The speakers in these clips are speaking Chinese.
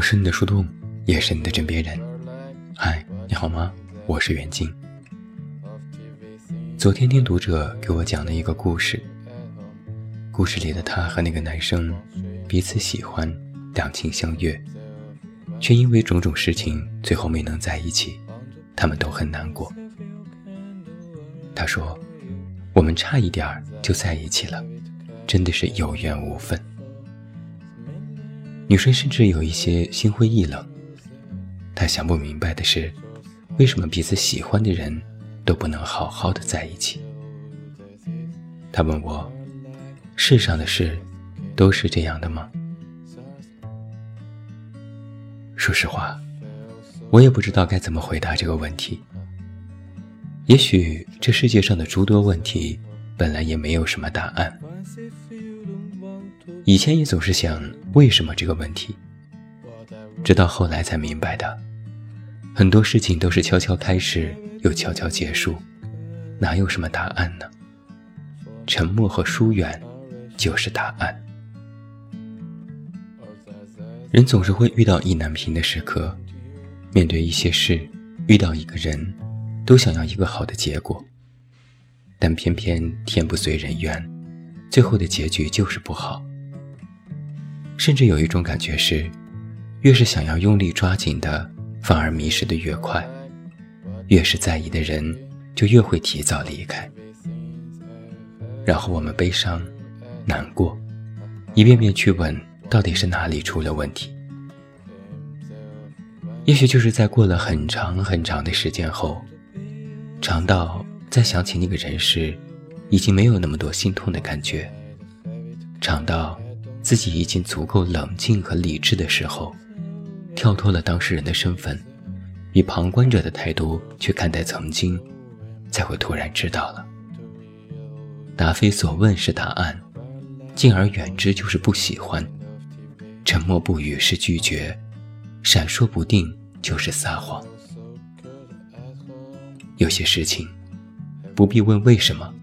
我是你的树洞，也是你的枕边人。嗨，你好吗？我是袁静。昨天听读者给我讲了一个故事，故事里的他和那个男生彼此喜欢，两情相悦，却因为种种事情最后没能在一起，他们都很难过。他说：“我们差一点就在一起了，真的是有缘无分。”女生甚至有一些心灰意冷，她想不明白的是，为什么彼此喜欢的人都不能好好的在一起？她问我：“世上的事都是这样的吗？”说实话，我也不知道该怎么回答这个问题。也许这世界上的诸多问题本来也没有什么答案。以前也总是想为什么这个问题，直到后来才明白的，很多事情都是悄悄开始又悄悄结束，哪有什么答案呢？沉默和疏远就是答案。人总是会遇到意难平的时刻，面对一些事，遇到一个人，都想要一个好的结果，但偏偏天不遂人愿，最后的结局就是不好。甚至有一种感觉是，越是想要用力抓紧的，反而迷失的越快；越是在意的人，就越会提早离开。然后我们悲伤、难过，一遍遍去问到底是哪里出了问题。也许就是在过了很长很长的时间后，长到再想起那个人时，已经没有那么多心痛的感觉，长到。自己已经足够冷静和理智的时候，跳脱了当事人的身份，以旁观者的态度去看待曾经，才会突然知道了：答非所问是答案，敬而远之就是不喜欢，沉默不语是拒绝，闪烁不定就是撒谎。有些事情，不必问为什么，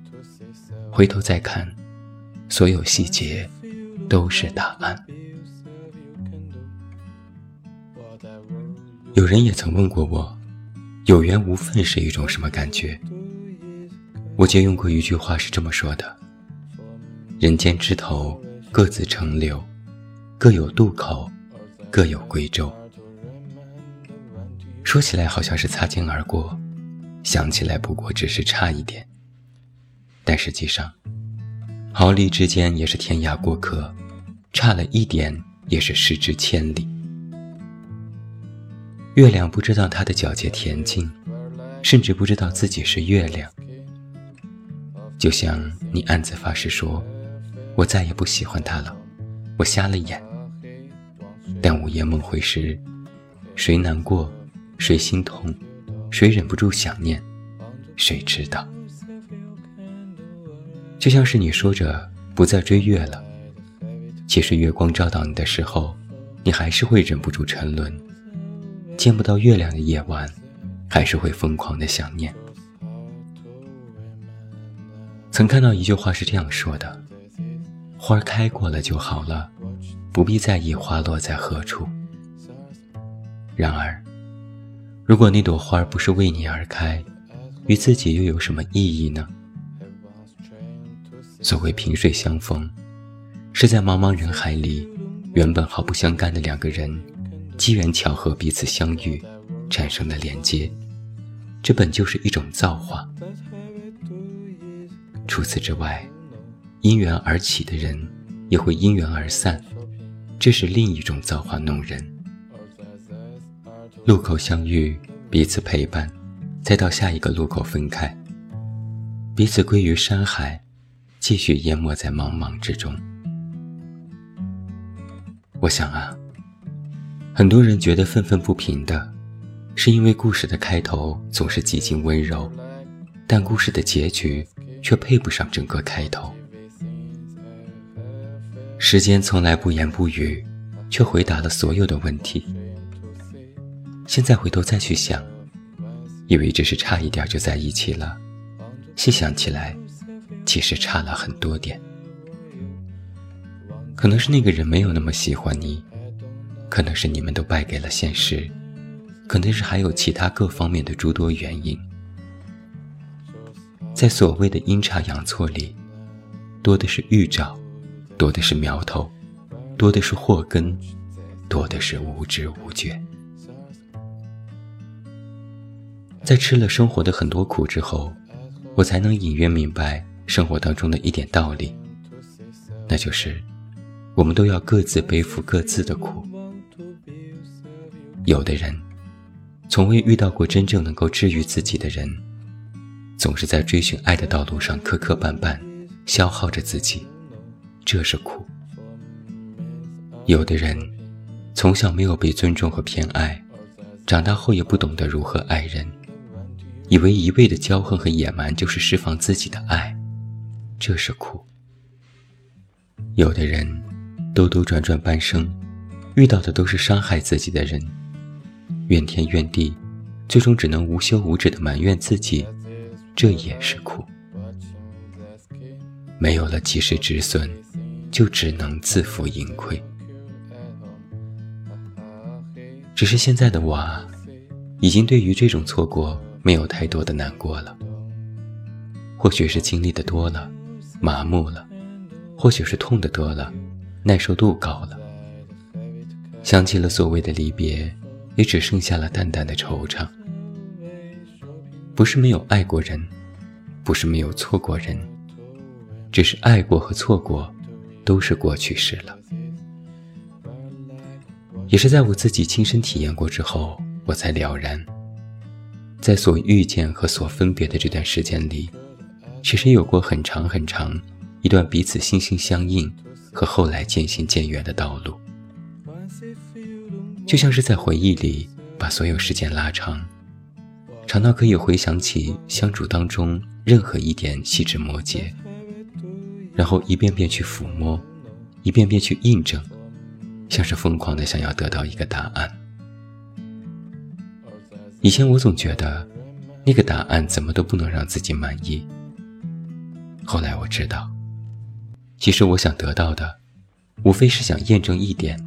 回头再看，所有细节。都是答案。有人也曾问过我，有缘无分是一种什么感觉？我借用过一句话是这么说的：人间枝头各自成柳，各有渡口，各有归舟。说起来好像是擦肩而过，想起来不过只是差一点，但实际上。毫厘之间也是天涯过客，差了一点也是失之千里。月亮不知道它的皎洁恬静，甚至不知道自己是月亮。就像你暗自发誓说：“我再也不喜欢他了，我瞎了眼。”但午夜梦回时，谁难过，谁心痛，谁忍不住想念，谁知道？就像是你说着不再追月了，其实月光照到你的时候，你还是会忍不住沉沦；见不到月亮的夜晚，还是会疯狂的想念。曾看到一句话是这样说的：“花开过了就好了，不必在意花落在何处。”然而，如果那朵花不是为你而开，与自己又有什么意义呢？所谓萍水相逢，是在茫茫人海里，原本毫不相干的两个人，机缘巧合彼此相遇，产生的连接。这本就是一种造化。除此之外，因缘而起的人，也会因缘而散，这是另一种造化弄人。路口相遇，彼此陪伴，再到下一个路口分开，彼此归于山海。继续淹没在茫茫之中。我想啊，很多人觉得愤愤不平的，是因为故事的开头总是极尽温柔，但故事的结局却配不上整个开头。时间从来不言不语，却回答了所有的问题。现在回头再去想，以为只是差一点就在一起了，细想起来。其实差了很多点，可能是那个人没有那么喜欢你，可能是你们都败给了现实，可能是还有其他各方面的诸多原因。在所谓的阴差阳错里，多的是预兆，多的是苗头，多的是祸根，多的是无知无觉。在吃了生活的很多苦之后，我才能隐约明白生活当中的一点道理，那就是，我们都要各自背负各自的苦。有的人，从未遇到过真正能够治愈自己的人。总是在追寻爱的道路上磕磕绊绊，消耗着自己，这是苦。有的人从小没有被尊重和偏爱，长大后也不懂得如何爱人，以为一味的骄横和野蛮就是释放自己的爱，这是苦。有的人兜兜转转半生，遇到的都是伤害自己的人，怨天怨地，最终只能无休无止的埋怨自己。这也是苦，没有了及时止损，就只能自负盈亏。只是现在的我，已经对于这种错过没有太多的难过了。或许是经历的多了，麻木了；或许是痛的多了，耐受度高了。想起了所谓的离别，也只剩下了淡淡的惆怅。不是没有爱过人，不是没有错过人，只是爱过和错过都是过去式了。也是在我自己亲身体验过之后，我才了然，在所遇见和所分别的这段时间里，其实有过很长很长一段彼此心心相印和后来渐行渐远的道路，就像是在回忆里把所有时间拉长。长到可以回想起相处当中任何一点细枝末节，然后一遍遍去抚摸，一遍遍去印证，像是疯狂的想要得到一个答案。以前我总觉得，那个答案怎么都不能让自己满意。后来我知道，其实我想得到的，无非是想验证一点：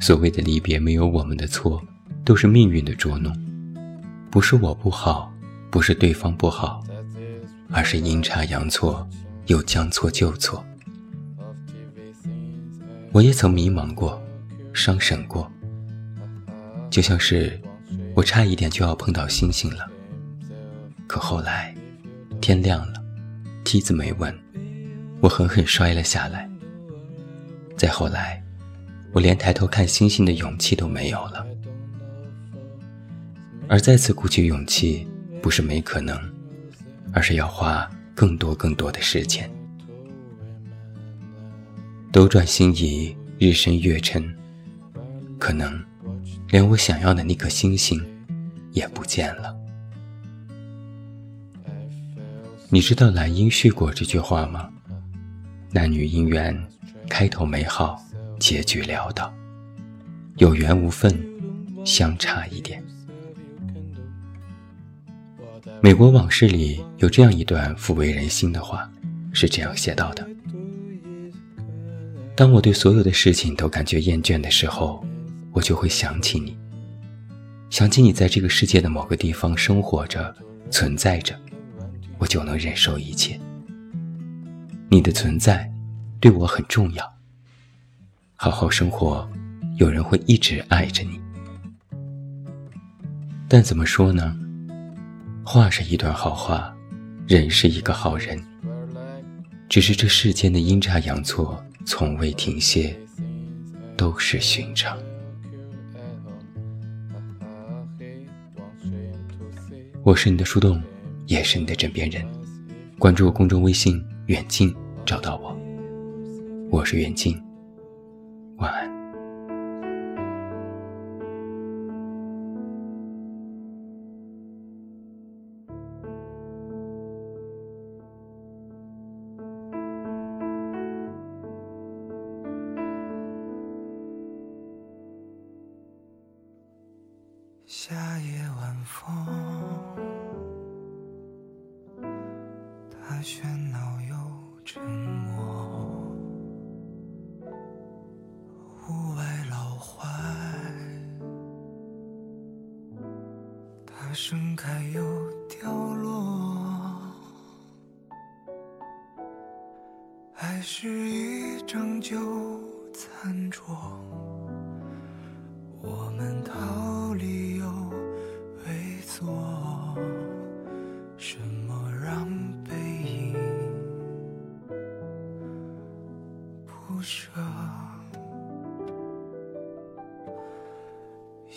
所谓的离别没有我们的错，都是命运的捉弄。不是我不好，不是对方不好，而是阴差阳错，又将错就错。我也曾迷茫过，伤神过，就像是我差一点就要碰到星星了。可后来天亮了，梯子没稳，我狠狠摔了下来。再后来，我连抬头看星星的勇气都没有了。而再次鼓起勇气，不是没可能，而是要花更多更多的时间。斗转星移，日升月沉，可能连我想要的那颗星星也不见了。你知道“兰因絮果”这句话吗？男女姻缘，开头美好，结局潦倒，有缘无分，相差一点。美国往事里有这样一段抚慰人心的话，是这样写到的：当我对所有的事情都感觉厌倦的时候，我就会想起你，想起你在这个世界的某个地方生活着、存在着，我就能忍受一切。你的存在对我很重要。好好生活，有人会一直爱着你。但怎么说呢？话是一段好话，人是一个好人，只是这世间的阴差阳错从未停歇，都是寻常。我是你的树洞，也是你的枕边人。关注公众微信“远近”，找到我。我是远近，晚安。夏夜晚风，喧闹又沉默，屋外老槐，它盛开又凋落，还是一张旧餐桌，我们。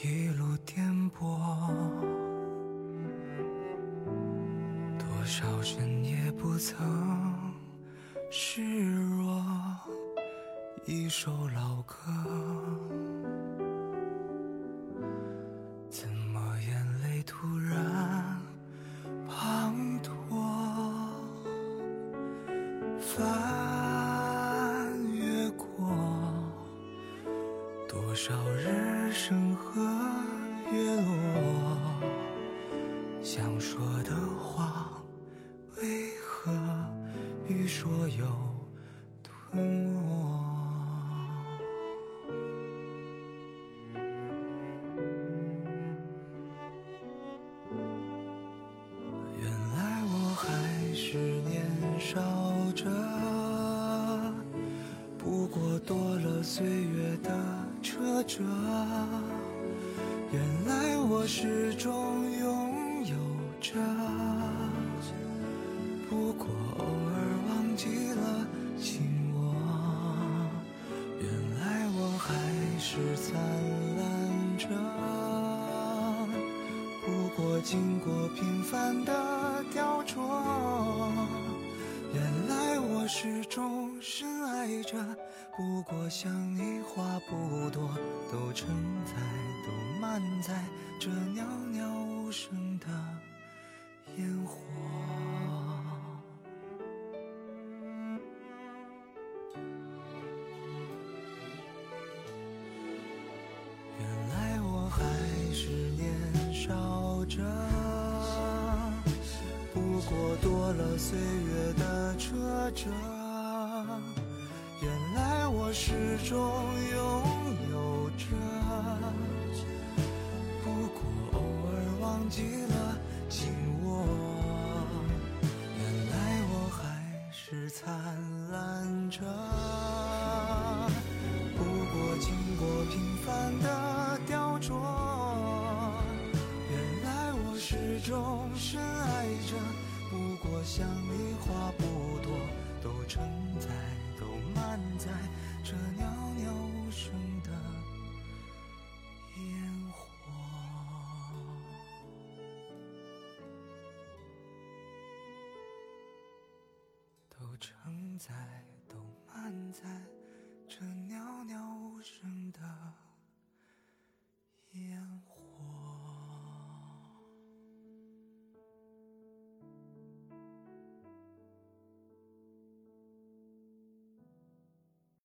一路颠簸，多少深夜不曾示弱，一首老歌，怎么眼泪突然滂沱？多少日升和月落，想说的话，为何欲说又吞没？原来我还是年少着，不过多了岁月的车辙。原来我始终拥有着，不过偶尔忘记了紧握。原来我还是灿烂着，不过经过平凡的雕琢。原来我始终深爱着，不过想你话不多，都承载，都满载这袅袅无声的烟火。了岁月的车辙。原来我始终拥有着，不过偶尔忘记了承载，都满载这袅袅无声的烟。